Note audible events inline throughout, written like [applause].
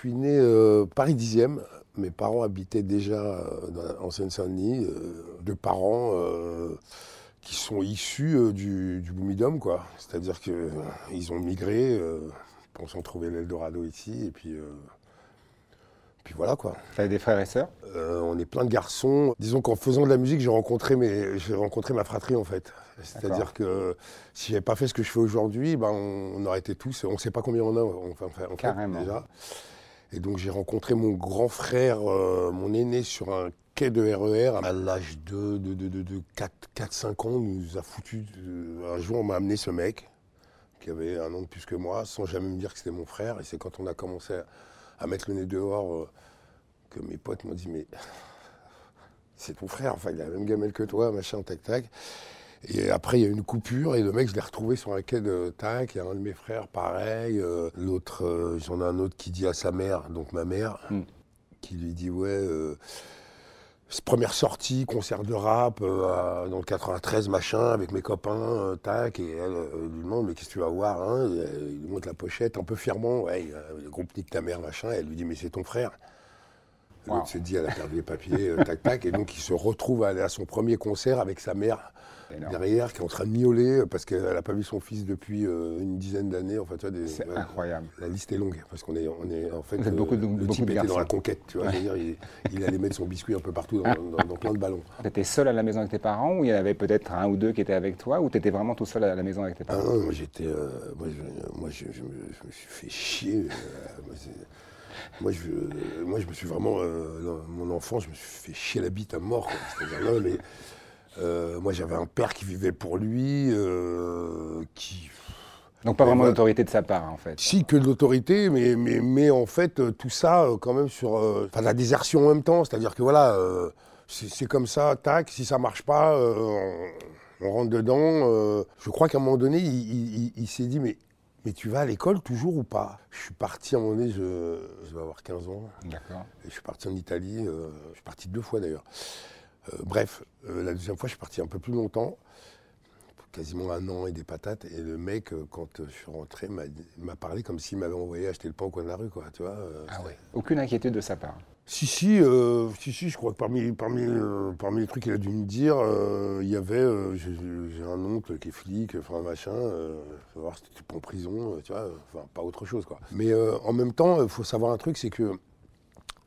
suis né euh, Paris 10e. Mes parents habitaient déjà euh, en Seine-Saint-Denis. euh, deux parents qui sont issus du, du Boumidom, quoi. C'est-à-dire qu'ils ont migré, pensant trouver l'Eldorado ici, et puis, puis voilà, quoi. T'avais des frères et sœurs? Euh, on est plein de garçons. Disons qu'en faisant de la musique, j'ai rencontré, mes, j'ai rencontré ma fratrie en fait. C'est-à-dire que si j'avais pas fait ce que je fais aujourd'hui, ben, on, on aurait été tous, on ne sait pas combien on a enfin, en fait, Carrément. déjà. Et donc j'ai rencontré mon grand frère, euh, mon aîné, sur un quai de RER à l'âge de, de, de, de, de 4-5 ans. Nous a foutu. un jour, on m'a amené ce mec qui avait un an de plus que moi, sans jamais me dire que c'était mon frère. Et c'est quand on a commencé à, à mettre le nez dehors euh, que mes potes m'ont dit Mais c'est ton frère, enfin, il a la même gamelle que toi, machin, tac, tac. Et après, il y a eu une coupure et le mec, je l'ai retrouvé sur un quai de tac. Il y a un de mes frères, pareil. euh, L'autre, euh, j'en ai un autre qui dit à sa mère, donc ma mère, Mm. qui lui dit Ouais, euh, première sortie, concert de rap euh, à- dans le 93, machin, avec mes copains, tac. Et elle lui demande Mais qu'est-ce que tu vas voir hein? Et, Il lui montre la pochette un peu fièrement Ouais, le groupe Nique ta mère, machin. Et elle lui dit Mais c'est ton frère. L'autre Wow. se dit, elle a perdu les papiers, tac, tac. Et donc, il se retrouve à aller à son premier concert avec sa mère Énorme. derrière, qui est en train de miauler euh, parce qu'elle n'a pas vu son fils depuis euh, une dizaine d'années. Enfin, tu vois, des- C'est ouais, incroyable. La liste est longue parce qu'on est, on est en fait. Vous êtes beaucoup de- le beaucoup type de était dans la conquête, tu vois. Il, il allait mettre son biscuit un peu partout dans, dans- dans plein de ballons. [laughs] T'étais seul à la maison avec tes parents ou il y en avait peut-être un ou deux qui étaient avec toi ou t'étais vraiment tout seul à la maison avec tes Ah parents non, moi j'étais. euh, moi, je, moi je, je me, je me suis fait chier. euh, moi, je, moi, je me suis vraiment. euh, dans mon enfance, je me suis fait chier la bite à mort. quoi. C'est-à-dire, non, mais. Euh, moi, j'avais un père qui vivait pour lui, euh, qui. Donc pas vraiment d'autorité de sa part en fait. Si, que de l'autorité, mais, mais, mais en fait, euh, tout ça, quand même, sur. Enfin, la désertion en même temps. C'est-à-dire que voilà, c'est comme ça, tac, si ça marche pas, on, on rentre dedans. je crois qu'à un moment donné, il, il- il- il s'est dit, mais, mais tu vas à l'école toujours ou pas? Je suis parti à un moment donné, je, je vais avoir 15 ans, D'accord. et je suis parti en Italie. euh, je suis parti deux fois d'ailleurs. Euh, bref, euh, la deuxième fois, je suis parti un peu plus longtemps, quasiment un an et des patates. Et le mec, euh, quand je suis rentré, m'a parlé comme s'il m'avait envoyé acheter le pain au coin de la rue, quoi. Tu vois Ah ouais. Aucune inquiétude de sa part. si, si, euh, si, si, je crois que parmi, parmi, euh, parmi les trucs qu'il a dû me dire, euh, il y avait, j'ai un oncle qui est flic, enfin machin, euh, faut voir si tu pas en prison, tu vois, enfin pas autre chose quoi. Mais en même temps, il faut savoir un truc, c'est que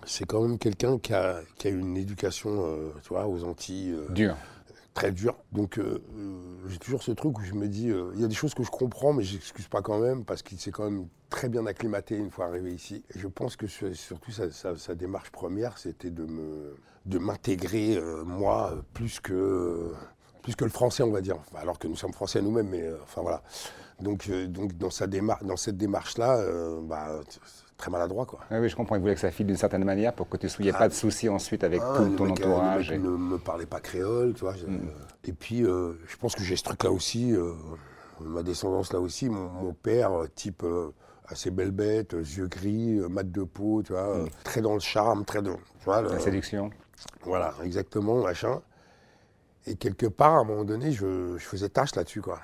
c'est quand même quelqu'un qui a, qui a eu une éducation, euh, tu vois, aux Antilles, euh, Dur. très dure. Donc euh, j'ai toujours ce truc où je me dis, euh, il y a des choses que je comprends, mais j'excuse pas quand même, parce qu'il s'est quand même très bien acclimaté une fois arrivé ici. Et je pense que sur- surtout sa, sa- sa démarche première, c'était de me de m'intégrer euh, moi plus que plus que le français, on va dire. Enfin, alors que nous sommes français nous-mêmes, mais enfin voilà. Donc donc dans sa démarche, dans cette démarche-là, euh, bah, très maladroit quoi. Ah oui, je comprends. Il voulait que ça file d'une certaine manière pour que tu ne Ah. pas de soucis ensuite avec Ah, tout ton mec, euh, entourage. Le et- mec ne me parlait pas créole, tu vois. Mm. Et puis, euh, je pense que j'ai ce truc-là aussi, euh, ma descendance là aussi. Mon, mon père, type assez belle bête, yeux gris, mat de peau, tu vois, euh, très dans le charme, très dans. Tu vois, le- La séduction. voilà, exactement, machin. Et quelque part, à un moment donné, je, je faisais tâche là-dessus, quoi.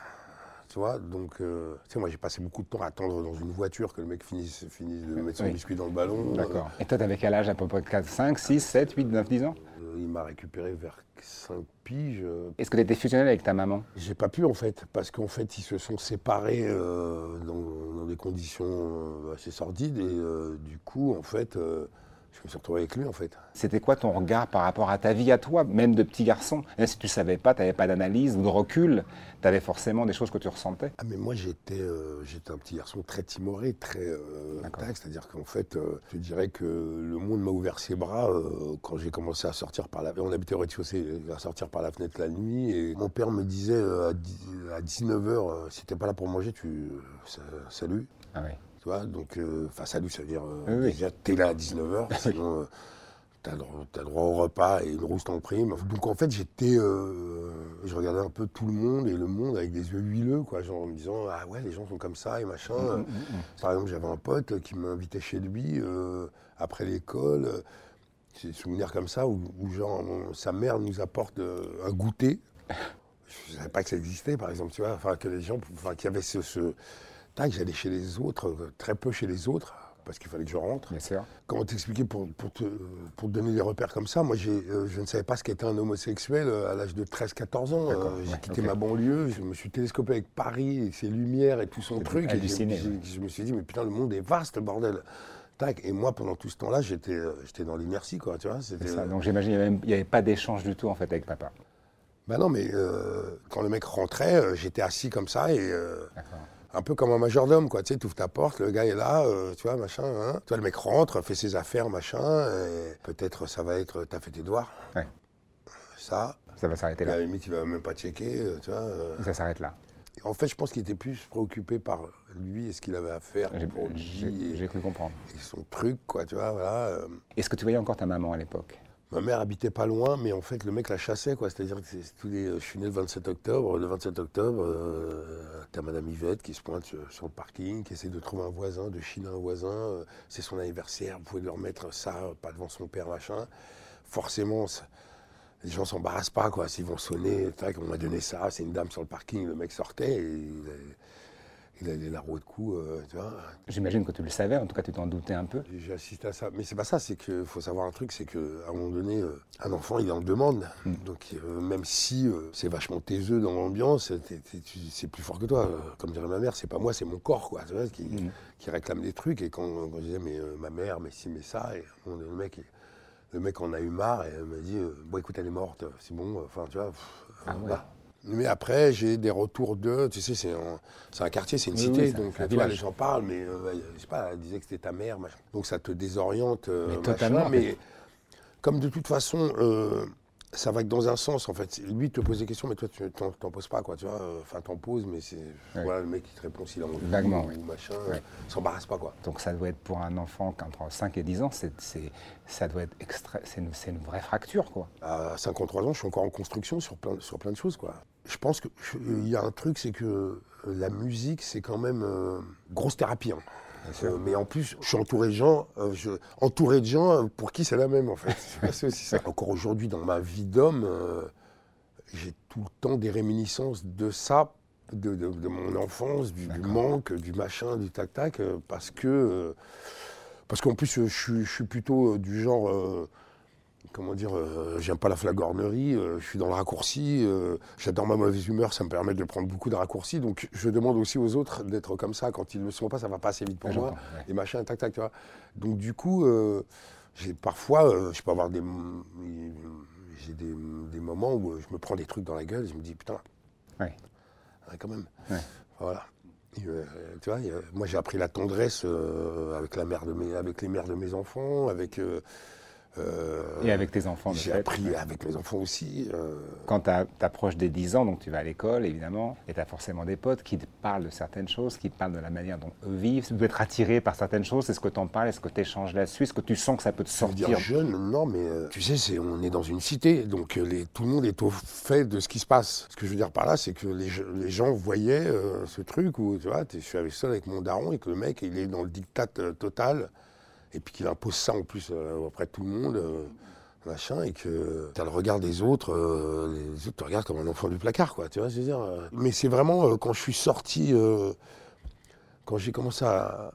Tu vois, donc, euh, tu sais, moi, j'ai passé beaucoup de temps à attendre dans une voiture que le mec finisse, finisse de mettre son Oui. biscuit dans le ballon. D'accord. Et toi, t'avais quel âge à peu près 4, 5, 6, 7, 8, 9, 10 ans? Euh, il m'a récupéré vers 5 piges. euh, Est-ce que tu étais fusionnel avec ta maman? J'ai pas pu en fait, parce qu'en fait ils se sont séparés euh, dans, dans des conditions euh, assez sordides et euh, du coup en fait euh, je me suis retrouvé avec lui en fait. C'était quoi ton regard par rapport à ta vie à toi, même de petit garçon? Même si tu ne savais pas, tu n'avais pas d'analyse ou de recul, tu avais forcément des choses que tu ressentais. Ah mais moi j'étais euh, j'étais un petit garçon très timoré, très euh, c'est-à-dire qu'en fait euh, je dirais que le monde m'a ouvert ses bras euh, quand j'ai commencé à sortir par la on habitait au rez-de-chaussée, à sortir par la fenêtre la nuit et mon père me disait à, dix- à 19h si t'es pas là pour manger tu sa- salut. Ah oui. Tu vois, donc, euh, salut, ça veut dire, euh, Oui, déjà, t'es là à 19h, [laughs] sinon, euh, t'as droit, au repas et une rousse en prime. Donc, en fait, j'étais, euh, je regardais un peu tout le monde et le monde avec des yeux huileux, quoi, genre en me disant, ah ouais, les gens sont comme ça et machin. Mm, Par exemple, j'avais un pote qui m'invitait chez lui euh, après l'école. euh, J'ai des souvenirs comme ça où, où genre, sa mère nous apporte un goûter. Je ne savais pas que ça existait, par exemple, tu vois, enfin, que les gens, enfin, qu'il y avait ce, ce- tac, j'allais chez les autres, euh, très peu chez les autres, parce qu'il fallait que je rentre. Bien sûr. Comment t'expliquer pour, pour, te, pour te donner des repères comme ça? Moi, j'ai, euh, je ne savais pas ce qu'était un homosexuel euh, à l'âge de 13-14 ans. Euh, j'ai ouais, quitté ma banlieue, je me suis télescopé avec Paris et ses lumières et tout son truc. Et ouais. je me suis dit, mais putain, le monde est vaste, bordel. Tac. Et moi, pendant tout ce temps-là, j'étais, j'étais dans l'inertie, quoi. Tu vois, c'était, C'est ça. Donc j'imagine qu'il n'y avait pas d'échange du tout en fait avec papa. Bah non, mais euh, quand le mec rentrait, j'étais assis comme ça et euh, D'accord. Un peu comme un majordome, quoi. Tu sais, tu ouvres ta porte, le gars est là, euh, tu vois, machin. Hein. Tu vois, le mec rentre, fait ses affaires, machin. Peut-être ça va être, t'as fait tes devoirs. Ouais. Ça. Ça va s'arrêter Et à là. la limite, il va même pas checker, euh, tu vois. euh. Ça s'arrête là. En fait, je pense qu'il était plus préoccupé par lui et ce qu'il avait à faire J'ai- cru comprendre. et son truc, quoi, tu vois, voilà. Est-ce que tu voyais encore ta maman à l'époque? Ma mère habitait pas loin, mais en fait, le mec la chassait, quoi. C'est-à-dire que tous les... je suis né le 27 octobre. Le 27 octobre, euh, t'as Madame Yvette qui se pointe sur, le parking, qui essaie de trouver un voisin, de chiner un voisin. euh, c'est son anniversaire, vous pouvez lui remettre ça, euh, pas devant son père, machin. Forcément, les gens s'embarrassent pas, quoi. S'ils vont sonner, tac, on m'a donné ça, c'est une dame sur le parking, le mec sortait il a, les larraux de coups, euh, tu vois. J'imagine que tu le savais, en tout cas tu t'en doutais un peu. J'ai assisté à ça. Mais c'est pas ça, c'est qu'il faut savoir un truc, c'est qu'à un moment donné, euh, un enfant, il en demande. Mm. Donc euh, même si c'est vachement taiseux dans l'ambiance, c'est plus fort que toi. Comme dirait ma mère, c'est pas moi, c'est mon corps, quoi, tu vois, qui, Mm. qui réclame des trucs. Et quand, quand je disais, mais ma mère, mais si, mais ça, et le mec, il- le mec en a eu marre et m'a dit, bon écoute, elle est morte, c'est bon, enfin tu vois. pff, Ah ouais. voilà. Mais après, j'ai des retours de, tu sais, c'est un, c'est un quartier, c'est une Oui, cité, oui, donc un tu vois, les gens parlent, mais euh, je sais pas, elle disait que c'était ta mère, machin. donc ça te désoriente, euh, Mais totalement, en mais comme de toute façon, euh, ça va que dans un sens, en fait. Lui il te pose des questions, mais toi, tu t'en, poses pas, quoi, tu vois. Enfin, t'en poses, mais c'est, Ouais. voilà, le mec qui te répond s'il a envie, Vaguement, ou oui. machin, Ouais. s'embarrasse pas, quoi. Donc ça doit être pour un enfant entre 5 et 10 ans, c'est, ça doit être extra, c'est, une, c'est une vraie fracture quoi. À 53 ans, je suis encore en construction sur plein, sur plein de choses, quoi. Je pense qu'il y a un truc, c'est que euh, la musique, c'est quand même euh, grosse thérapie. hein. Euh, mais en plus, je suis entouré de gens, euh, je- entouré de gens euh, pour qui c'est la même, en fait. [laughs] c'est aussi ça. [laughs] Encore aujourd'hui, dans ma vie d'homme, euh, j'ai tout le temps des réminiscences de ça, de, de- de mon enfance, du, manque, du machin, du tac-tac, euh, parce que. parce qu'en plus, je, suis- je suis plutôt du genre. Comment dire, euh, j'aime pas la flagornerie, euh, je suis dans le raccourci, euh, j'adore ma mauvaise humeur, ça me permet de prendre beaucoup de raccourcis, donc je demande aussi aux autres d'être comme ça, quand ils ne le sont pas, ça va pas assez vite pour moi, ouais. et machin, tac, tac, tu vois. Donc du coup, j'ai parfois, je peux avoir des, j'ai des, des moments où je me prends des trucs dans la gueule, et je me dis, putain, Ouais. ouais, quand même, Ouais. voilà. Et, tu vois, moi j'ai appris la tendresse avec, la mère de mes, avec les mères de mes enfants, avec... euh, Et avec tes enfants, j'ai appris Ouais. avec mes enfants aussi. euh, Quand tu approches des 10 ans, donc tu vas à l'école évidemment, et tu as forcément des potes qui te parlent de certaines choses, qui te parlent de la manière dont eux vivent. Tu dois être attiré par certaines choses. Est-ce que tu en parles Est-ce que tu échanges là-dessus Est-ce que tu sens que ça peut te veux dire sortir? jeune, non, mais euh, tu sais, c'est, on est dans une cité, donc les, tout le monde est au fait de ce qui se passe. Ce que je veux dire par là, c'est que les, les gens voyaient ce truc où, tu vois, je suis seul avec mon daron et que le mec, il est dans le diktat total, et puis qu'il impose ça en plus euh, auprès de tout le monde. euh, machin, et que tu as le regard des autres, euh, les autres te regardent comme un enfant du placard, quoi, tu vois, je veux dire. Mais c'est vraiment quand je suis sorti, quand j'ai commencé à,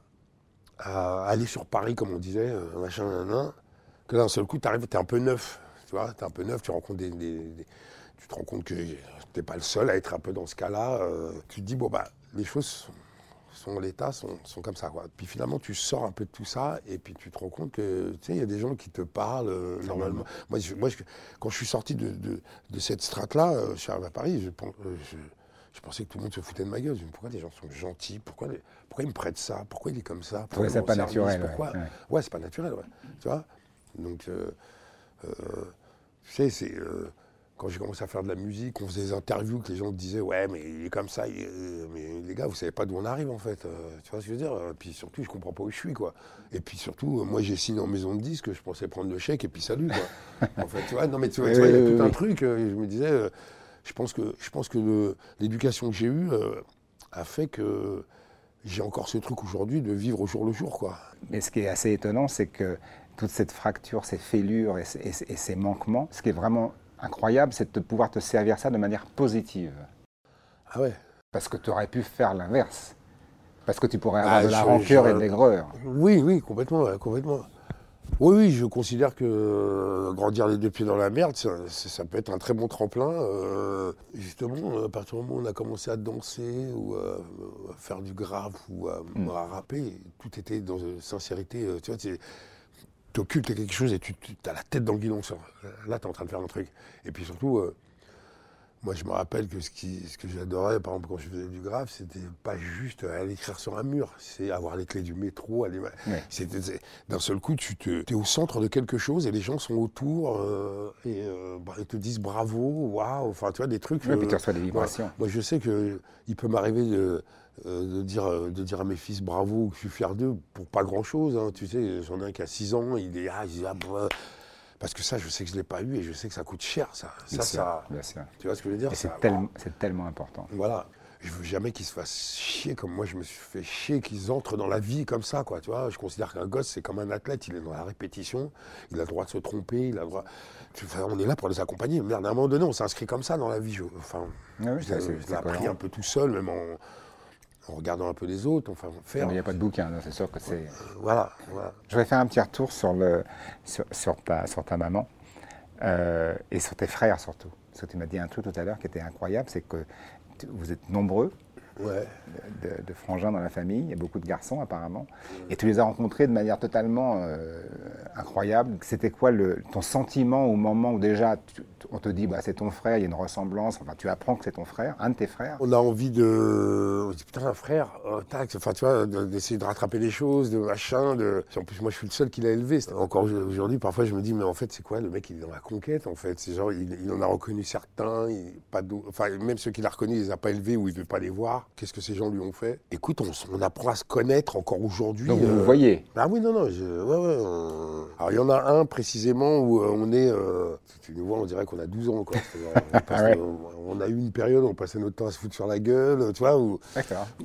aller sur Paris, comme on disait, machin, nan, que d'un seul coup, tu arrives, tu es un peu neuf, tu vois, tu es un peu neuf, tu rencontres des, tu te rends compte que tu n'es pas le seul à être un peu dans ce cas-là. tu te dis, bon, bah, les choses sont, l'état, sont, sont comme ça, quoi. Puis finalement, tu sors un peu de tout ça, et puis tu te rends compte que, tu sais, il y a des gens qui te parlent euh, normalement. Moi, je- moi je- quand je suis sorti de, de- de cette strate-là, euh, je suis arrivé à Paris, je, euh, je- je pensais que tout le monde se foutait de ma gueule. Je me dis, pourquoi les gens sont gentils? Pourquoi, les- pourquoi ils me prêtent ça? Pourquoi il est comme ça? Pourquoi m'en pas naturel, ouais, Pourquoi ouais. Ouais, c'est pas naturel, ouais. Tu vois? Donc, tu sais, c'est. Quand j'ai commencé à faire de la musique, on faisait des interviews que les gens disaient Ouais, mais il est comme ça. il est- euh, mais les gars, vous savez pas d'où on arrive, en fait. euh, tu vois ce que je veux dire? Puis surtout, je comprends pas où je suis, quoi. Et puis surtout, euh, moi, j'ai signé en maison de disque, je pensais prendre le chèque et puis salut, quoi. [laughs] en fait, tu vois, non, mais tu vois, il y a tout un truc. euh, et je me disais, euh, je pense que, je pense que l'éducation que j'ai eue a fait que j'ai encore ce truc aujourd'hui de vivre au jour le jour, quoi. Mais ce qui est assez étonnant, c'est que toute cette fracture, ces fêlures et et ces- et ces manquements, ce qui est vraiment incroyable, c'est de pouvoir te servir ça de manière positive. Ah ouais. Parce que tu aurais pu faire l'inverse. Parce que tu pourrais avoir ah, de la rancœur et de l'aigreur. Oui, oui, complètement, complètement. Oui, oui, je considère que euh, grandir les deux pieds dans la merde, ça, peut être un très bon tremplin. Euh, justement, à partir du moment où on a commencé à danser ou à, faire du grave ou à, mm. rapper, tout était dans une sincérité. Euh, tu vois, tu occultes quelque chose et tu, as la tête dans le guidon. Là, tu es en train de faire un truc. Et puis surtout, moi, je me rappelle que ce, ce que j'adorais, par exemple, quand je faisais du grave, c'était pas juste aller écrire sur un mur, c'est avoir les clés du métro. Aller... D'un seul coup, tu te, es au centre de quelque chose et les gens sont autour euh, et euh, bah, ils te disent bravo, waouh, enfin, tu vois, des trucs. Oui, euh, puis tu reçois des vibrations. Moi, je sais qu'il peut m'arriver de, de, dire, de dire à mes fils bravo, que je suis fier d'eux pour pas grand chose. Hein, tu sais, j'en ai un qui a 6 ans, il est. Ah, il dit, ah, bah, parce que ça, je sais que je ne l'ai pas eu et je sais que ça coûte cher, ça. ça, ça Tu vois ce que je veux dire? C'est tellement, tellement important. Voilà. Je veux jamais qu'ils se fassent chier comme moi je me suis fait chier, qu'ils entrent dans la vie comme ça, quoi. Tu vois, je considère qu'un gosse, c'est comme un athlète, il est dans la répétition, il a le droit de se tromper, il a le droit. on est là pour les accompagner. Merde, à un moment donné, on s'inscrit comme ça dans la vie. enfin, ah oui, je l'ai appris un peu tout seul, même en en regardant un peu les autres, enfin faire. Il n'y a pas de bouquin, c'est sûr que c'est. voilà, Je vais faire un petit retour sur, le, sur, ta, sur ta maman euh, et sur tes frères surtout. Parce que tu m'as dit un truc tout à l'heure qui était incroyable, c'est que vous êtes nombreux de, frangins dans la famille. Il y a beaucoup de garçons apparemment. Et tu les as rencontrés de manière totalement euh, incroyable. C'était quoi le, ton sentiment au moment où déjà on te dit bah, c'est ton frère, il y a une ressemblance, enfin tu apprends que c'est ton frère, un de tes frères? On a envie de. On dit putain, un frère, oh, enfin tu vois, d'essayer de, rattraper les choses, de machin. De... En plus, moi je suis le seul qui l'a élevé. Encore aujourd'hui, parfois je me dis, mais en fait, c'est quoi Le mec, il est dans la conquête en fait? C'est genre, il, en a reconnu certains, pas enfin, même ceux qu'il a reconnus, il les a pas élevés ou il veut pas les voir. Qu'est-ce que ces gens lui ont fait Écoute, on, apprend à se connaître encore aujourd'hui. Donc vous euh, voyez Ah oui, non, non. Alors il y en a un précisément où euh, on est. Euh, tu nous vois, on dirait qu'on a 12 ans. Quoi. [laughs] Ah on, a eu une période où on passait notre temps à se foutre sur la gueule, tu vois. Où,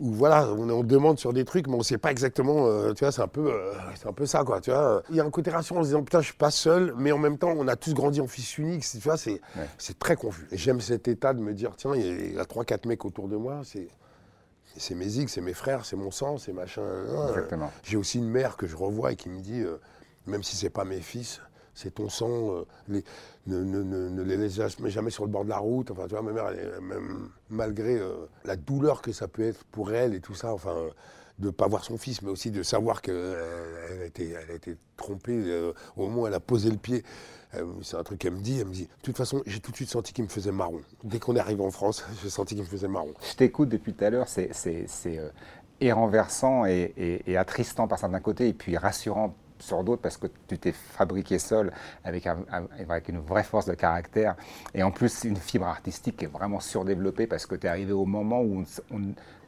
où voilà, on, demande sur des trucs, mais on ne sait pas exactement. tu vois, c'est un, peu, c'est un peu ça, quoi. Tu vois. Il y a un côté rassurant en se disant putain, je suis pas seul, mais en même temps, on a tous grandi en fils unique. Tu vois, c'est, c'est très confus. Et j'aime cet état de me dire tiens, il y a 3-4 mecs autour de moi. c'est c'est mes zigs, c'est mes frères, c'est mon sang, c'est machin. Exactement. J'ai aussi une mère que je revois et qui me dit, euh, même si c'est pas mes fils, c'est ton sang, euh, les, ne, les laisse jamais sur le bord de la route. Enfin, tu vois, ma mère, même, malgré euh, la douleur que ça peut être pour elle et tout ça, enfin, de ne pas voir son fils, mais aussi de savoir qu'elle a, été, elle a été trompée au moment où elle a posé le pied. Euh, c'est un truc qu'elle me dit. Elle me dit, de toute façon, j'ai tout de suite senti qu'il me faisait marron. Dès qu'on est arrivé en France, [laughs] j'ai senti qu'il me faisait marron. Je t'écoute depuis tout à l'heure, c'est euh, et renversant et, attristant par certains côtés, et puis rassurant sur d'autres parce que tu t'es fabriqué seul avec, avec, une vraie force de caractère et en plus une fibre artistique qui est vraiment surdéveloppée parce que tu es arrivé au moment où on,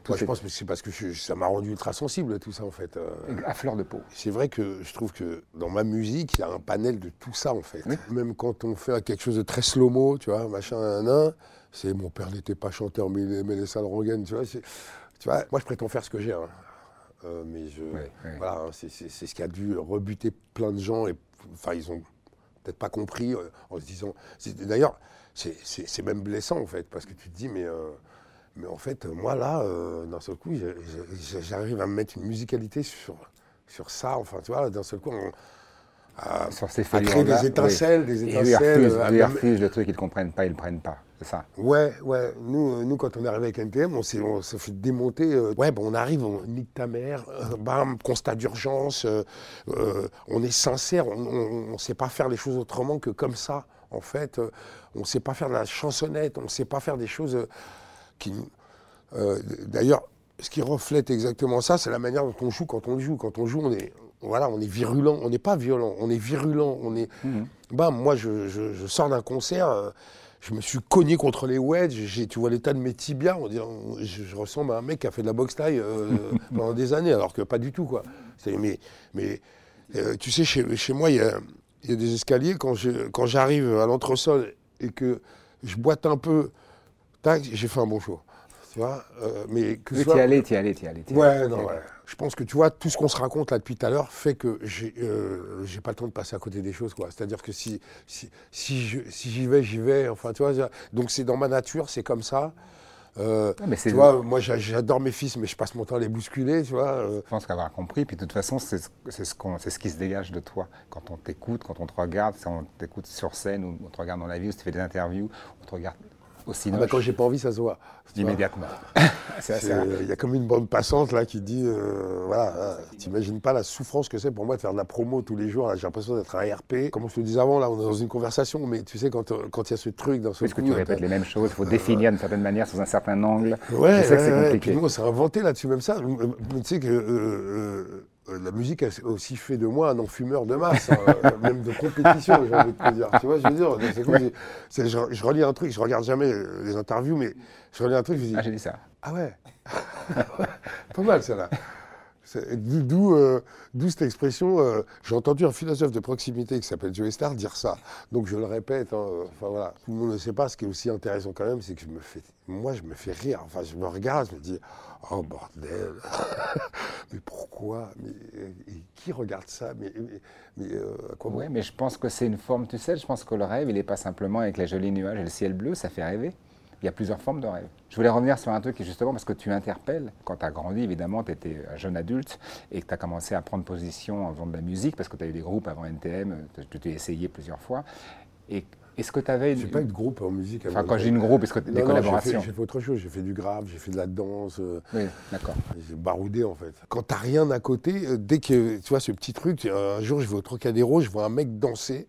moi, je pense que c'est parce que ça m'a rendu ultra sensible tout ça en fait. Euh. À fleur de peau. C'est vrai que je trouve que dans ma musique, il y a un panel de tout ça en fait. Même quand on fait quelque chose de très slow-mo, tu vois, machin, un, c'est mon père n'était pas chanteur, mais il aimait les salles Rogan, tu vois. Tu vois, moi je prétends faire ce que j'ai. Hein. Euh, mais je, voilà, hein, c'est ce qui a dû rebuter plein de gens et enfin ils ont peut-être pas compris euh, en se disant. D'ailleurs, c'est même blessant en fait parce que tu te dis mais mais en fait, moi, là, euh, d'un seul coup, j'arrive à me mettre une musicalité sur, sur ça. Enfin, tu vois, d'un seul coup, on, à, sur ces à créer des étincelles, des étincelles. Et ils refusent, le truc, ils ne comprennent pas, ils ne prennent pas. C'est ça. Ouais, ouais. Nous, euh, nous, quand on est arrivé avec NTM, on s'est fait démonter. Euh, ouais, bon, on arrive, on nique ta mère, bam, constat d'urgence. on est sincère, on ne sait pas faire les choses autrement que comme ça. En fait, on ne sait pas faire de la chansonnette, on ne sait pas faire des choses euh, d'ailleurs, ce qui reflète exactement ça, c'est la manière dont on joue quand on joue. Quand on joue, on est, voilà, on est virulent. On n'est pas violent, on est virulent. On est, mhm. moi, je, sors d'un concert. Euh, je me suis cogné contre les wedges, tu vois l'état de mes tibias, on dirait, je, ressemble à un mec qui a fait de la boxe taille euh, [laughs] pendant des années, alors que pas du tout. Quoi. Mais, mais tu sais, chez, chez moi, il y a, y a, des escaliers, quand j'arrive à l'entresol et que je boite un peu j'ai fait un bon choix. Tu vois, euh, mais que tu y allais, tu y allais, tu y allais. Ouais, non, ouais. Je pense que tu vois, tout ce qu'on se raconte là depuis tout à l'heure fait que j'ai euh, pas le temps de passer à côté des choses, quoi. C'est-à-dire que si, si, si j'y vais, j'y vais. Enfin, tu vois, donc c'est dans ma nature, c'est comme ça. Euh, tu vois, moi j'adore mes fils, mais je passe mon temps à les bousculer, tu vois. Euh. Je pense qu'avoir compris, puis de toute façon, c'est ce, ce qui se dégage de toi. Quand on t'écoute, quand on te regarde, si on t'écoute sur scène, ou on te regarde dans la vie, ou si tu fais des interviews, on te regarde aussi. Ah bah quand j'ai pas envie, ça se voit. Immédiatement. [laughs] Il y a comme une bande passante là qui dit, euh, voilà, euh, t'imagines pas la souffrance que c'est pour moi de faire de la promo tous les jours. J'ai l'impression d'être un RP. Comme je te disais avant, là, on est dans une conversation, mais tu sais, quand euh, il y a ce truc dans ce Parce que tu répètes les mêmes choses, il faut définir d'une certaine manière, sous un certain angle. Ouais, je sais que c'est compliqué. Et puis nous, on s'est inventé là-dessus même ça. Tu sais que euh, la musique a aussi fait de moi un non-fumeur de masse, hein, [laughs] même de compétition, j'ai envie de te dire. Tu vois, je veux dire, c'est je, relis un truc, je regarde jamais les interviews, mais je relis un truc, je dis. Ah, j'ai dit ça. Ah ouais [laughs] Pas mal, ça là. Euh, d'où cette expression. Euh, j'ai entendu un philosophe de proximité qui s'appelle Joe Star dire ça. Donc je le répète. Hein, enfin voilà, tout le monde ne sait pas. Ce qui est aussi intéressant quand même, c'est que je me fais, moi, je me fais rire. Enfin, je me regarde, je me dis, oh bordel, [laughs] mais pourquoi? Mais qui regarde ça? Mais, euh, quoi Oui, mais je pense que c'est une forme. Tu sais, je pense que le rêve, il n'est pas simplement avec les jolis nuages et le ciel bleu. Ça fait rêver il y a plusieurs formes de rêve. Je voulais revenir sur un truc qui justement parce que tu interpelles. Quand tu as grandi, évidemment, tu étais un jeune adulte et que tu as commencé à prendre position en faisant de la musique parce que tu as eu des groupes avant NTM, tu t'es essayé plusieurs fois. Et est-ce que tu avais. Je n'ai pas eu de groupe en musique. Enfin, quand j'ai une groupe, est-ce que des collaborations J'ai fait, autre chose. J'ai fait du grave, j'ai fait de la danse. Euh, oui, d'accord. J'ai baroudé en fait. Quand tu n'as rien à côté, euh, dès que tu vois ce petit truc, un jour je vais au Trocadéro, je vois un mec danser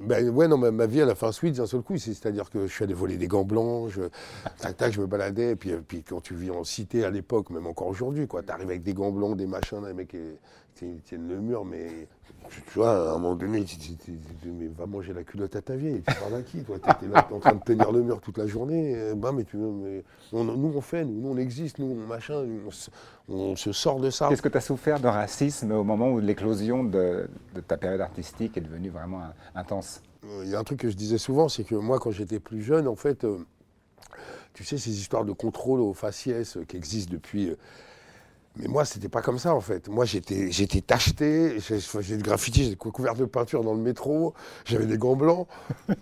ben, ouais, non, ma, vie, elle a fait un switch d'un seul coup. C'est-à-dire que je suis allé voler des gants blancs, je, [laughs] tac, tac, je me baladais. Et puis, euh, puis quand tu vis en cité à l'époque, même encore aujourd'hui, quoi, t'arrives avec des gants blancs, des machins, des mecs qui tiennent le mur, mais tu vois, à un moment donné, tu, mais va manger la culotte à ta vieille. Tu parles à qui Toi, tu es là en train de tenir le mur toute la journée. Bah, mais, tu, mais nous, on fait, nous, on existe, nous, on machin, on, se sort de ça. Qu'est-ce que tu as souffert de racisme au moment où l'éclosion de, ta période artistique est devenue vraiment intense? Euh, Il y a un truc que je disais souvent, c'est que moi, quand j'étais plus jeune, en fait, euh, tu sais, ces histoires de contrôle aux faciès qui existent depuis. Mais moi, c'était pas comme ça en fait. Moi, j'étais, j'étais tacheté, j'ai du graffiti, j'étais couvert de peinture dans le métro, j'avais des gants blancs. [laughs]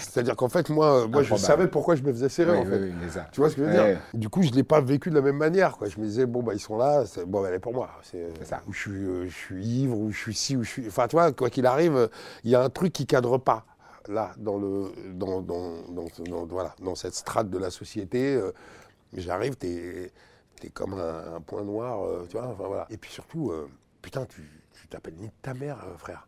C'est-à-dire qu'en fait, moi, moi je savais pourquoi je me faisais serrer en fait. tu vois ce que je veux dire Du coup, je l'ai pas vécu de la même manière. Quoi. Je me disais, bon, bah, ils sont là, bon, bah, elle est pour moi. C'est ça. Je suis, euh, je suis ivre, où je suis ci, où je suis. Enfin, tu vois, quoi qu'il arrive, il y a un truc qui cadre pas là, dans, le, dans, dans, dans, voilà, dans cette strate de la société. Euh, j'arrive, t'es t'es comme un, point noir, euh, tu vois. Enfin, voilà. Et puis surtout, euh, putain, tu t'appelles ni ta mère, euh, frère.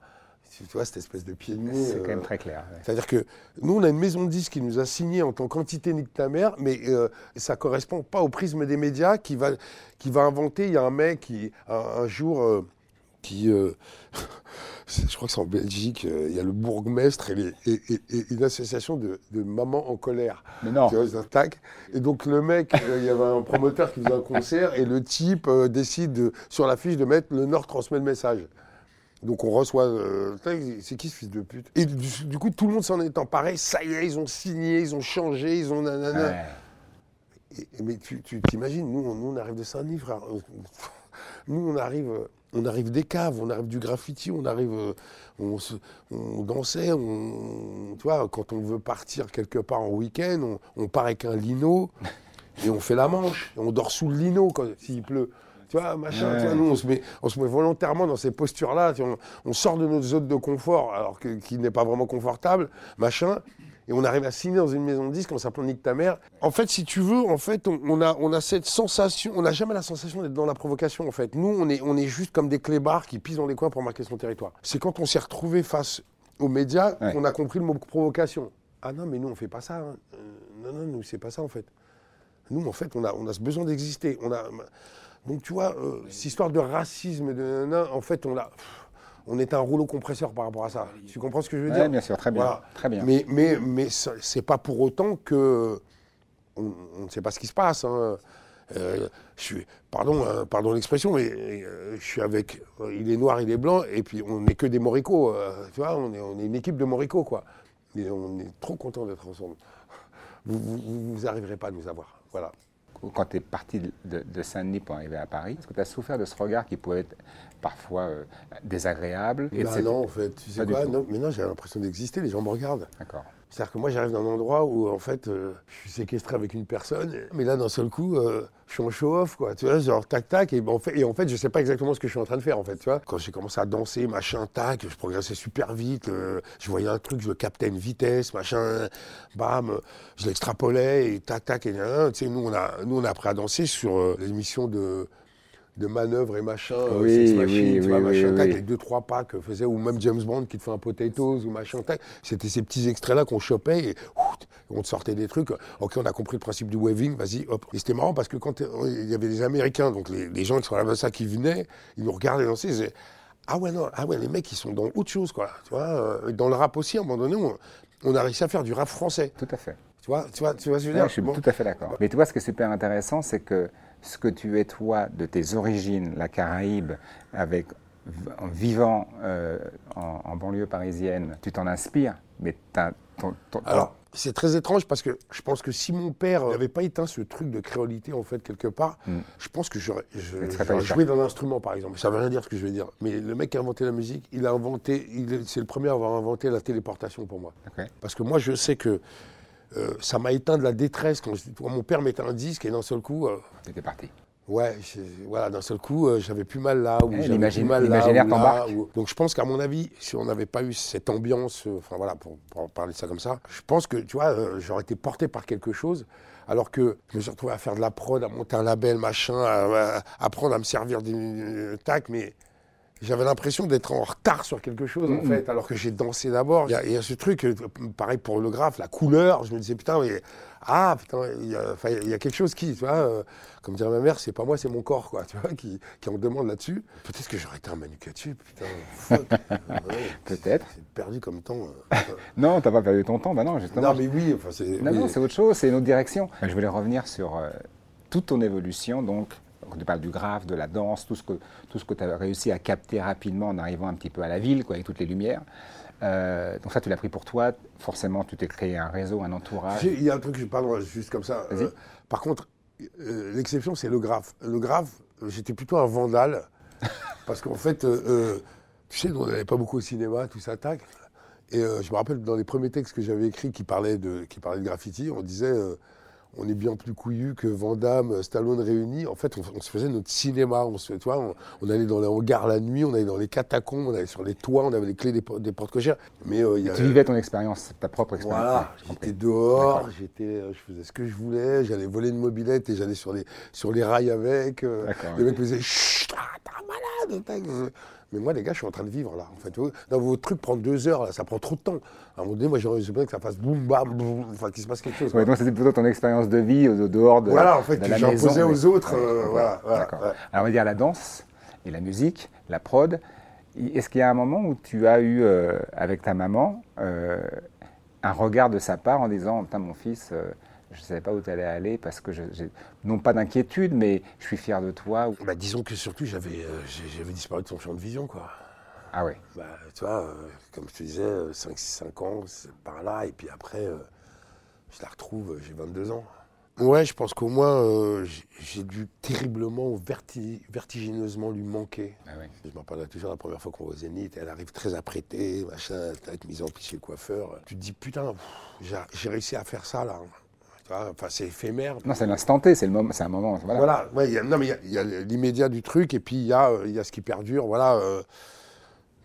Tu vois, cette espèce de pied de nez. C'est quand même très clair. C'est-à-dire que nous, on a une maison de disques qui nous a signé en tant qu'entité ni ta mère, mais ça ne correspond pas au prisme des médias qui va, qui va inventer. Il y a un mec qui, un jour, qui, euh, [laughs] je crois que c'est en Belgique, euh, il y a le bourgmestre et, une association de, mamans en colère. Mais non. Et donc le mec, euh, il y avait un promoteur qui faisait un concert et le type décide sur la fiche de mettre le Nord transmet le message. Donc on reçoit. c'est qui ce fils de pute? Et du, coup, tout le monde s'en est emparé. Ça y est, ils ont signé, ils ont changé, ils ont nanana. mais tu t'imagines, nous, nous, on arrive de Saint-Denis, frère. [laughs] Nous, on arrive on arrive des caves, on arrive du graffiti, on arrive, euh, on, dansait, on, tu vois, quand on veut partir quelque part en week-end, on, part avec un lino [laughs] et on fait la manche, on dort sous le lino s'il pleut. Tu vois, machin, nous, on se, met, on se met volontairement dans ces postures-là, on, sort de notre zone de confort, alors que, qui n'est pas vraiment confortable, machin, et on arrive à signer dans une maison de disques en s'appelant Nick ta mère. En fait, si tu veux, en fait, on, a, on a cette sensation, on n'a jamais la sensation d'être dans la provocation, en fait. Nous, on est, on est juste comme des clébards qui pisent dans les coins pour marquer son territoire. C'est quand on s'est retrouvé face aux médias qu'on a compris le mot provocation. Ah non, mais nous, on fait pas ça. Hein. Euh, non, non, nous, c'est pas ça, en fait. Nous, en fait, on a, on a ce besoin d'exister. On a, donc, tu vois, euh, cette histoire de racisme, de, en fait, on l'a on est un rouleau compresseur par rapport à ça. Tu comprends ce que je veux dire Bien sûr, très bien. Très bien. Mais, mais, mais c'est pas pour autant que on, ne sait pas ce qui se passe. Hein. Euh, je suis, pardon, hein, pardon l'expression, mais euh, je suis avec. il est noir, il est blanc, et puis on n'est que des moricots. Euh, tu vois, on est, on est une équipe de moricots, quoi. Et on est trop content d'être ensemble. Vous n'arriverez pas à nous avoir. Voilà quand tu es parti de, Saint-Denis pour arriver à Paris, est-ce que tu as souffert de ce regard qui pouvait être parfois euh, désagréable bah Non, en fait, tu sais quoi non, Mais non, j'ai l'impression d'exister, les gens me regardent. D'accord. C'est-à-dire que moi, j'arrive dans un endroit où, en fait, euh, je suis séquestré avec une personne, mais là, d'un seul coup, euh, je suis en show-off, quoi. Tu vois, genre tac, tac, et, ben, en fait, et en fait, je sais pas exactement ce que je suis en train de faire, en fait, tu vois. Quand j'ai commencé à danser, machin, tac, je progressais super vite, euh, je voyais un truc, je le captais une vitesse, machin, bam, je l'extrapolais, et tac, tac, et tu sais, nous, on a, nous, on a appris à danser sur l'émission de de manœuvres et machin, euh, oui, machine, oui, oui, machin, tac, les deux, trois pas que faisait, ou même James Bond qui te fait un potatoes ou machin, tac. C'était ces petits extraits-là qu'on chopait et on te sortait des trucs. Ok, on a compris le principe du waving, vas-y, hop. Et c'était marrant parce que quand il y avait des Américains, donc les, gens qui sont là ça qui venaient, ils nous regardaient danser, ils disaient Ah ouais, non, ah ouais, les mecs, ils sont dans autre chose, quoi. Tu vois, euh, dans le rap aussi, à un moment donné, on, a réussi à faire du rap français. Tout à fait. Tu vois, tu vois, tu vois ce que je veux dire Je suis tout à fait d'accord. Mais tu vois, ce qui est super intéressant, c'est que ce que tu es toi de tes origines, la Caraïbe, avec, en vivant euh, en, banlieue parisienne, tu t'en inspires, mais ton, Alors, c'est très étrange parce que je pense que si mon père n'avait pas éteint ce truc de créolité, en fait, quelque part, hmm. je pense que j'aurais joué dans l'instrument, par exemple. Ça ne veut rien dire ce que je veux dire. Mais le mec qui a inventé la musique, il a inventé, c'est le premier à avoir inventé la téléportation pour moi. Parce que moi, je sais que euh, ça m'a éteint de la détresse quand, mon père mettait un disque et d'un seul coup. Euh, C'était parti. Ouais, voilà, d'un seul coup, euh, j'avais plus mal là, ou eh, j'avais plus mal là, Donc je pense qu'à mon avis, si on n'avait pas eu cette ambiance, enfin voilà, pour, parler de ça comme ça, je pense que, tu vois, j'aurais été porté par quelque chose, alors que je me suis retrouvé à faire de la prod, à monter un label, machin, à, apprendre à me servir d'une tac, mais j'avais l'impression d'être en retard sur quelque chose, en fait, alors que j'ai dansé d'abord. Il y, a ce truc, euh, pareil pour le graphe, la couleur. Je me disais, putain, mais, ah, putain, il y, a, quelque chose qui, tu vois, euh, comme dirait ma mère, c'est pas moi, c'est mon corps, quoi, tu vois, qui, qui en demande là-dessus. Peut-être que j'aurais été un Manu putain, [laughs] Peut-être. C'est perdu comme temps. Euh, [laughs] non, t'as pas perdu ton temps, bah non, justement. Non, mais oui, enfin, c'est. Non, non, c'est autre chose, c'est une autre direction. Je voulais revenir sur toute ton évolution, donc tu parles du graphe, de la danse, tout ce que, tout ce que tu as réussi à capter rapidement en arrivant un petit peu à la ville, quoi, avec toutes les lumières. Euh, donc ça, tu l'as pris pour toi. Forcément, tu t'es créé un réseau, un entourage. Il y a un truc parle juste comme ça. Euh, par contre, euh, l'exception, c'est le graphe. Le graphe, j'étais plutôt un vandale. [laughs] parce qu'en fait, tu sais, on n'allait pas beaucoup au cinéma, tout ça, tac. Et je me rappelle, dans les premiers textes que j'avais écrits qui parlaient, de, qui parlaient de graffiti, on disait on est bien plus couillu que Van Damme, Stallone réunis. En fait, on, se faisait notre cinéma. On, se, on, on, allait dans les hangars la nuit, on allait dans les catacombes, on allait sur les toits, on avait les clés des, portes cochères. Mais euh, tu vivais ton expérience, ta propre expérience. Voilà, j'étais dehors, j'étais, euh, je faisais ce que je voulais, j'allais voler une mobilette et j'allais sur les, sur les rails avec. Euh, les mecs me disaient Chut, t'es malade mais moi, les gars, je suis en train de vivre là. En fait, dans vos trucs prend deux heures, là, ça prend trop de temps. À un moment donné, moi, j'aurais besoin que ça fasse boum, bam, boum, enfin, qu'il se passe quelque chose. Ouais, donc, c'était plutôt ton expérience de vie au dehors de. Voilà, en fait, que j'imposais aux autres. Euh, voilà, Alors, on va dire la danse et la musique, la prod. Est-ce qu'il y a un moment où tu as eu, euh, avec ta maman, euh, un regard de sa part en disant Putain, mon fils je ne savais pas où tu allais aller parce que, je, non pas d'inquiétude, mais je suis fier de toi. Bah, disons que surtout, j'avais euh, j'avais disparu de son champ de vision. quoi. Ah oui bah, Tu vois, euh, comme je te disais, 5-5 euh, ans, c'est par là, et puis après, je la retrouve, j'ai 22 ans. Ouais, je pense qu'au moins, j'ai dû terriblement, vertigineusement lui manquer. Ah oui. Je m'en parlais toujours la première fois qu'on va au Zénith, elle arrive très apprêtée, machin, tête mise en pli chez le coiffeur. Tu te dis, putain, j'ai réussi à faire ça là. Enfin, c'est éphémère. Non, c'est l'instant T, c'est le moment, c'est un moment. Voilà. ouais, y a, non, mais il y a, l'immédiat du truc, et puis il y, a, euh, y a ce qui perdure. Voilà. Euh,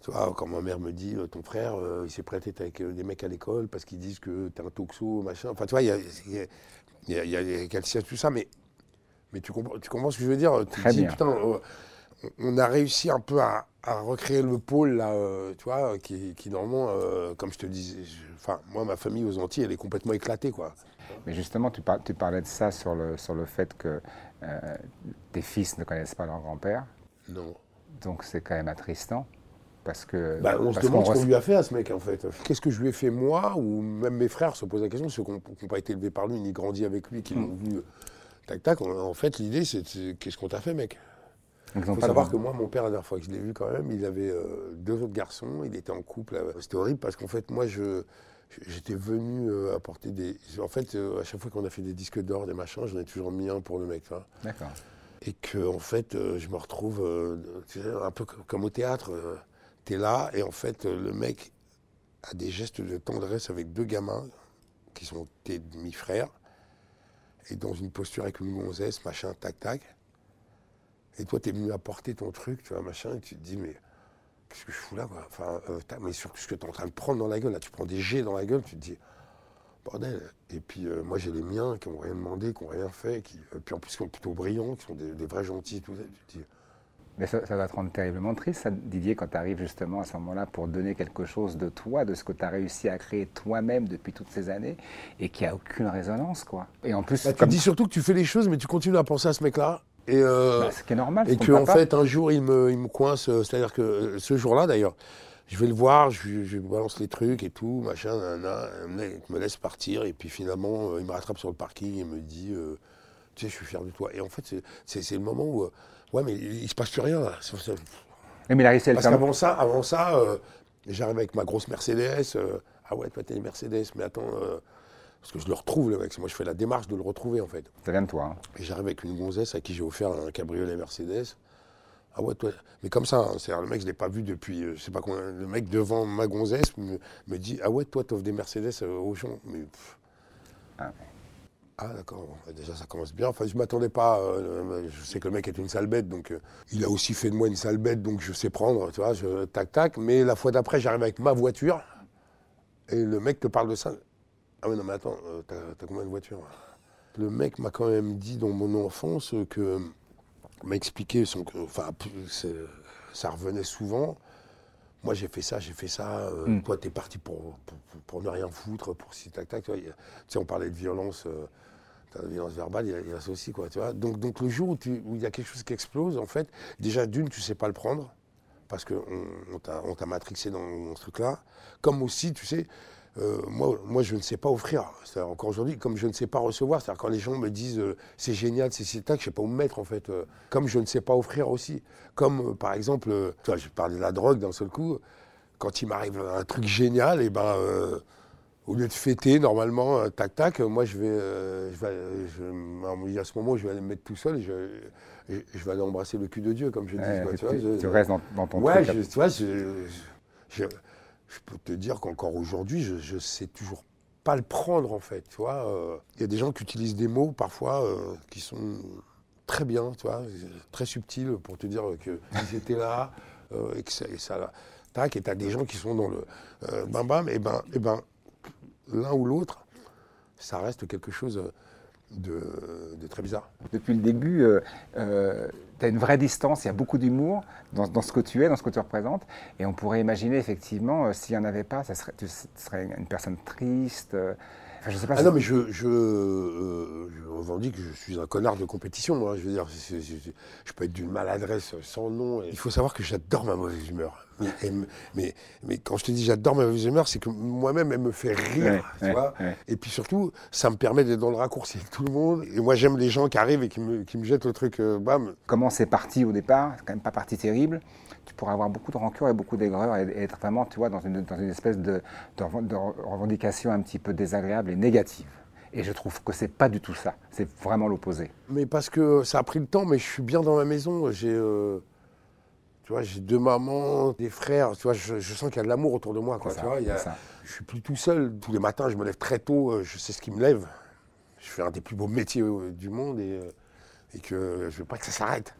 tu vois, quand ma mère me dit, euh, ton frère, il s'est prêté avec des mecs à l'école parce qu'ils disent que t'es un toxo, machin. Enfin, tu vois, il y a, y a, y a, tout ça, mais, mais tu, comprends, tu comprends ce que je veux dire tu Très dis, Putain, on a réussi un peu à, à recréer le pôle, là, tu vois, qui, qui normalement, comme je te disais, enfin, moi, ma famille aux Antilles, elle est complètement éclatée, quoi. Mais justement, tu, parlais de ça sur le, sur le fait que euh, tes fils ne connaissent pas leur grand-père. Non. Donc c'est quand même attristant. Parce que. Bah, on se demande ce qu'on lui a fait à ce mec, en fait. Qu'est-ce que je lui ai fait, moi, ou même mes frères se posent la question, ceux qui n'ont pas été élevés par lui, ni grandi avec lui, qui l'ont mm. vu. Tac, tac. En fait, l'idée, c'est qu'est-ce qu'on t'a fait, mec? Il faut savoir que moi, mon père, la dernière fois que je l'ai vu quand même, il avait euh, deux autres garçons, il était en couple. C'était horrible parce qu'en fait, moi, je, J'étais venu euh, apporter des. En fait, euh, à chaque fois qu'on a fait des disques d'or, des machins, j'en ai toujours mis un pour le mec. D'accord. Et que, en fait, euh, je me retrouve un peu comme au théâtre. tu es là, et en fait, le mec, à des gestes de tendresse avec deux gamins qui sont tes demi-frères, et dans une posture avec une gonzesse, machin, tac, tac. Et toi, tu es venu apporter ton truc, tu vois, machin, et tu te dis, mais qu'est-ce que je fous là, quoi Enfin, euh, mais surtout ce que tu es en train de prendre dans la gueule, là, tu prends des jets dans la gueule, tu te dis, bordel. Et puis, euh, moi, j'ai les miens qui n'ont rien demandé, qui n'ont rien fait, qui, et puis en plus, qui sont plutôt brillants, qui sont des, vrais gentils, tout ça. Tu te dis, mais ça, va te rendre terriblement triste, Didier, quand tu arrives justement à ce moment-là pour donner quelque chose de toi, de ce que tu as réussi à créer toi-même depuis toutes ces années, et qui a aucune résonance, quoi. Et en plus, bah, tu dis surtout que tu fais les choses, mais tu continues à penser à ce mec-là. Et euh, bah, ce qui est normal. Et qu'en en fait, un jour, il me, il me coince. Euh, c'est-à-dire que euh, ce jour-là, d'ailleurs, je vais le voir, je, je, balance les trucs et tout, machin, il me laisse partir, et puis finalement, il me rattrape sur le parking et me dit, tu sais, je suis fier de toi. Et en fait, c'est le moment où Ouais, mais il, se passe plus rien là. Mais il a réussi à Parce qu'avant ça, avant ça euh, j'arrive avec ma grosse Mercedes. Euh, ah ouais, toi t'es une Mercedes, mais attends. Euh, parce que je le retrouve, le mec. Moi, je fais la démarche de le retrouver, en fait. Ça vient de toi. Hein. Et j'arrive avec une gonzesse à qui j'ai offert un cabriolet Mercedes. Ah ouais, toi. Mais comme ça, hein, c'est le mec, je ne l'ai pas vu depuis, je sais pas combien. Le mec devant ma gonzesse me, me dit Ah ouais, toi, t'offres des Mercedes au champ. Mais. Ah. Ah d'accord, déjà ça commence bien. Enfin je m'attendais pas, euh, je sais que le mec est une sale bête, donc euh, il a aussi fait de moi une sale bête, donc je sais prendre, tu vois, je, tac tac. Mais la fois d'après j'arrive avec ma voiture, et le mec te parle de ça. Ah mais non mais attends, euh, t'as combien de voitures Le mec m'a quand même dit dans mon enfance que, m'a expliqué, son, enfin ça revenait souvent. Moi j'ai fait ça, j'ai fait ça, mm. toi t'es parti pour, pour, ne rien foutre, pour si tac tac. Tu, sais, on parlait de violence la violence verbale, il y, a, ça aussi, quoi, tu vois. Donc, donc le jour où, il y a quelque chose qui explose, en fait, déjà d'une, tu sais pas le prendre, parce qu'on on, t'a matrixé dans, ce truc-là. Comme aussi, tu sais, euh, moi, moi, je ne sais pas offrir. Encore aujourd'hui, comme je ne sais pas recevoir, c'est-à-dire quand les gens me disent euh, c'est génial, c'est si tac, je ne sais pas où me mettre, en fait. Euh, comme je ne sais pas offrir aussi. Comme, par exemple, tu vois, je parlais de la drogue d'un seul coup. Quand il m'arrive un truc génial, et eh ben au lieu de fêter normalement, tac tac, moi je vais, je vais à ce moment je vais aller me mettre tout seul et je, je vais aller embrasser le cul de Dieu comme je dis. tu, restes dans, ton ouais, truc. tu vois, je, peux te dire qu'encore aujourd'hui, je, ne sais toujours pas le prendre en fait. Tu vois, euh. il y a des gens qui utilisent des mots parfois qui sont très bien, tu vois, très subtils pour te dire qu'ils [laughs] étaient là et que ça, et ça tac, et tu as des gens qui sont dans le bam bam, et ben, et ben l'un ou l'autre, ça reste quelque chose de, très bizarre. Depuis le début, euh, euh, tu as une vraie distance, il y a beaucoup d'humour dans, ce que tu es, dans ce que tu représentes. Et on pourrait imaginer effectivement, euh, s'il n'y en avait pas, ça serait, tu serais une personne triste. Je sais pas ah non, mais je, je, revendique que je suis un connard de compétition. Moi. Je veux dire, je peux être d'une maladresse sans nom. Il faut savoir que j'adore ma mauvaise humeur. Mais, mais, quand je te dis j'adore ma mauvaise humeur, c'est que moi-même, elle me fait rire. tu vois Et puis surtout, ça me permet d'être dans le raccourci avec tout le monde. Et moi, j'aime les gens qui arrivent et qui me, qui me jettent le truc. Euh, bam. Comment c'est parti au départ? C'est quand même pas parti terrible. Tu pourrais avoir beaucoup de rancœur et beaucoup d'aigreur et, être vraiment, tu vois, dans une, dans une espèce de, de, revendication un petit peu désagréable et négative. Et je trouve que c'est pas du tout ça. C'est vraiment l'opposé. Mais parce que ça a pris le temps, mais je suis bien dans ma maison. J'ai. Euh, tu vois, j'ai deux mamans, des frères. Tu vois, je, sens qu'il y a de l'amour autour de moi. Quoi, tu vois, il y a, je suis plus tout seul. Tous les matins, je me lève très tôt. Euh, je sais ce qui me lève. Je fais un des plus beaux métiers euh, du monde et, et que je veux pas que ça s'arrête.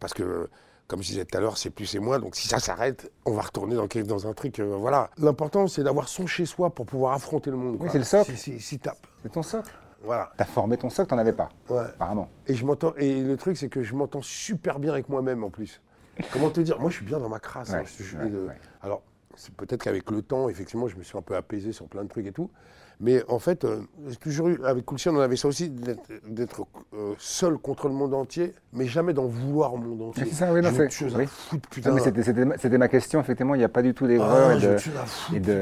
parce que, comme je disais tout à l'heure, c'est plus et moins. Donc si ça s'arrête, on va retourner dans, dans un truc. voilà. L'important, c'est d'avoir son chez soi pour pouvoir affronter le monde. Oui, c'est le socle. Si, tape. C'est ton socle. Voilà. T'as formé ton socle, t'en avais pas. Ouais. Apparemment. Et je m'entends. Et le truc, c'est que je m'entends super bien avec moi-même en plus. Comment te dire? Moi, je suis bien dans ma crasse. Hein. Alors, c'est peut-être qu'avec le temps, effectivement, je me suis un peu apaisé sur plein de trucs et tout. Mais en fait, euh, j'ai toujours eu, avec Coulchy, on avait ça aussi, d'être euh, seul contre le monde entier, mais jamais d'en vouloir au monde entier. C'est ça, oui, non, c'est. putain. C'était ma question, effectivement, il n'y a pas du tout d'erreur. Ah, et de,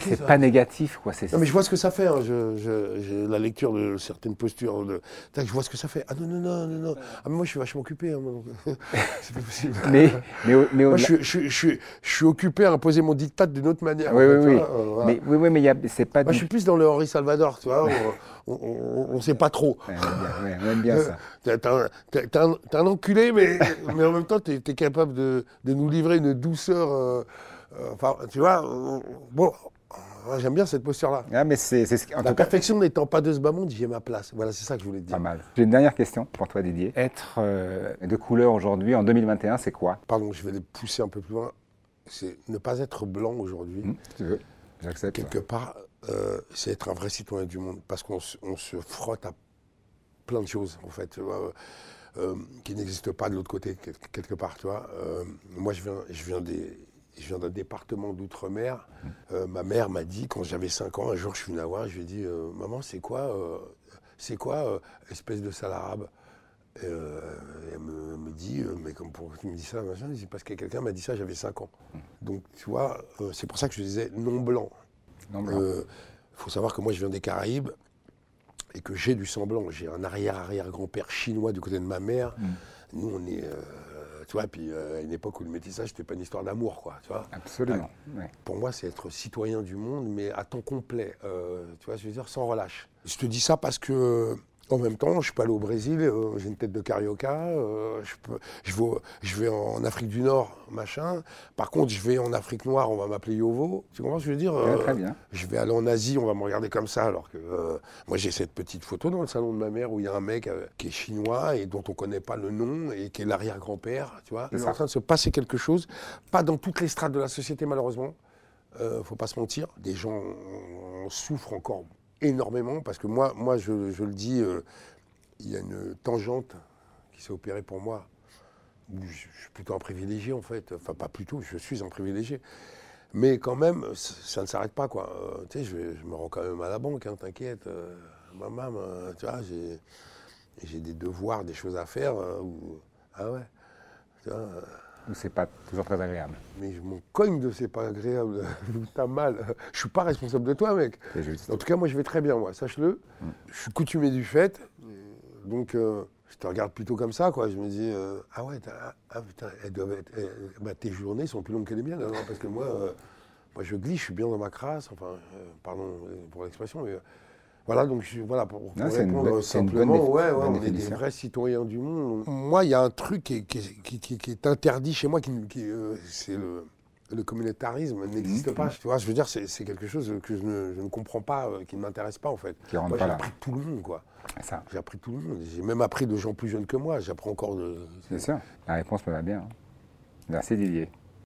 c'est pas négatif, quoi. Non, mais je vois ce que ça fait. Hein. J'ai la lecture de certaines postures. De, je vois ce que ça fait. Ah non, non, non, non, non. Ah, mais moi, je suis vachement occupé. Hein, [laughs] c'est pas possible. mais, mais, mais moi, je, je, je, suis occupé à imposer mon dictat d'une autre manière. Oui, oui, oui. Euh, mais, oui, oui, mais moi, je suis plus dans le Henri Salvador, tu vois. on ne sait pas trop. on aime bien, ça. [laughs] T'es un, enculé, mais, [laughs] mais en même temps, tu es, capable de, de, nous livrer une douceur. Euh, enfin, tu vois, bon, J'aime bien cette posture-là. Ah, mais c'est, c'est La perfection n'étant pas de ce bas monde, j'ai ma place. Voilà, c'est ça que je voulais te dire. Pas mal. J'ai une dernière question pour toi, Didier. Être de couleur aujourd'hui, en 2021, c'est quoi? Pardon, je vais les pousser un peu plus loin. C'est ne pas être blanc aujourd'hui. Mmh, tu veux? J'accepte. Quelque part, euh, c'est être un vrai citoyen du monde. Parce qu'on se frotte à plein de choses, en fait. Euh, qui n'existent pas de l'autre côté, quelque part, tu vois. Euh, moi, je viens, je viens des je viens d'un département d'outre-mer. Euh, ma mère m'a dit, quand j'avais 5 ans, un jour je suis venu je lui ai dit euh, Maman, c'est quoi, euh, c'est quoi espèce de sale arabe? Elle me, dit Mais comme pour tu me dis ça C'est parce que quelqu'un m'a dit ça, j'avais 5 ans. Donc, tu vois, c'est pour ça que je disais non blanc. Il faut savoir que moi, je viens des Caraïbes et que j'ai du sang blanc. J'ai un arrière-arrière-grand-père chinois du côté de ma mère. Mm. Nous, on est tu vois, puis euh, à une époque où le métissage, c'était pas une histoire d'amour, quoi, tu vois. Absolument. Pour moi, c'est être citoyen du monde, mais à temps complet, euh, tu vois, je veux dire, sans relâche. Je te dis ça parce que en même temps, je peux aller au Brésil, euh, j'ai une tête de carioca, euh, je, peux, je, vais, je, vais, en Afrique du Nord, machin. Par contre, je vais en Afrique noire, on va m'appeler Yovo. Tu comprends ce que je veux dire euh, Très bien. Je vais aller en Asie, on va me regarder comme ça, alors que moi j'ai cette petite photo dans le salon de ma mère où il y a un mec qui est chinois et dont on ne connaît pas le nom et qui est l'arrière-grand-père, tu vois. Il est en train de se passer quelque chose, pas dans toutes les strates de la société malheureusement. Faut pas se mentir, des gens souffrent encore énormément parce que moi, moi je, le dis, euh, il y a une tangente qui s'est opérée pour moi. je, suis plutôt un privilégié en fait. Enfin, pas plutôt, je suis un privilégié. Mais quand même, ça, ne s'arrête pas quoi. Euh, tu sais, je, me rends quand même à la banque, hein, t'inquiète. Euh, maman, tu vois, j'ai des devoirs, des choses à faire. ah ouais. Tu vois, c'est pas toujours très agréable. Mais je m'en cogne de c'est pas agréable. [laughs] T'as mal. Je suis pas responsable de toi, mec. En tout cas, moi, je vais très bien, moi, sache-le. Mm. Je suis coutumier du fait. Donc, euh, je te regarde plutôt comme ça, quoi. Je me dis, euh, ah ouais, ah, putain, elles doivent être, bah, tes journées sont plus longues que les miennes, alors, parce que moi, euh, moi, je glisse, je suis bien dans ma crasse. Enfin, pardon pour l'expression, mais voilà, donc voilà, pour, répondre simplement, ouais, ouais, on est des vrais citoyens du monde. Moi, il y a un truc qui est, interdit chez moi, qui, euh, c'est le, communautarisme n'existe mmh. pas. Tu vois, je veux dire, c'est quelque chose que je ne, comprends pas, euh, qui ne m'intéresse pas en fait. Moi, j'ai appris tout le monde, quoi. J'ai appris tout le monde. J'ai même appris de gens plus jeunes que moi. J'apprends encore de. C'est ça. La réponse me va bien. Merci Didier.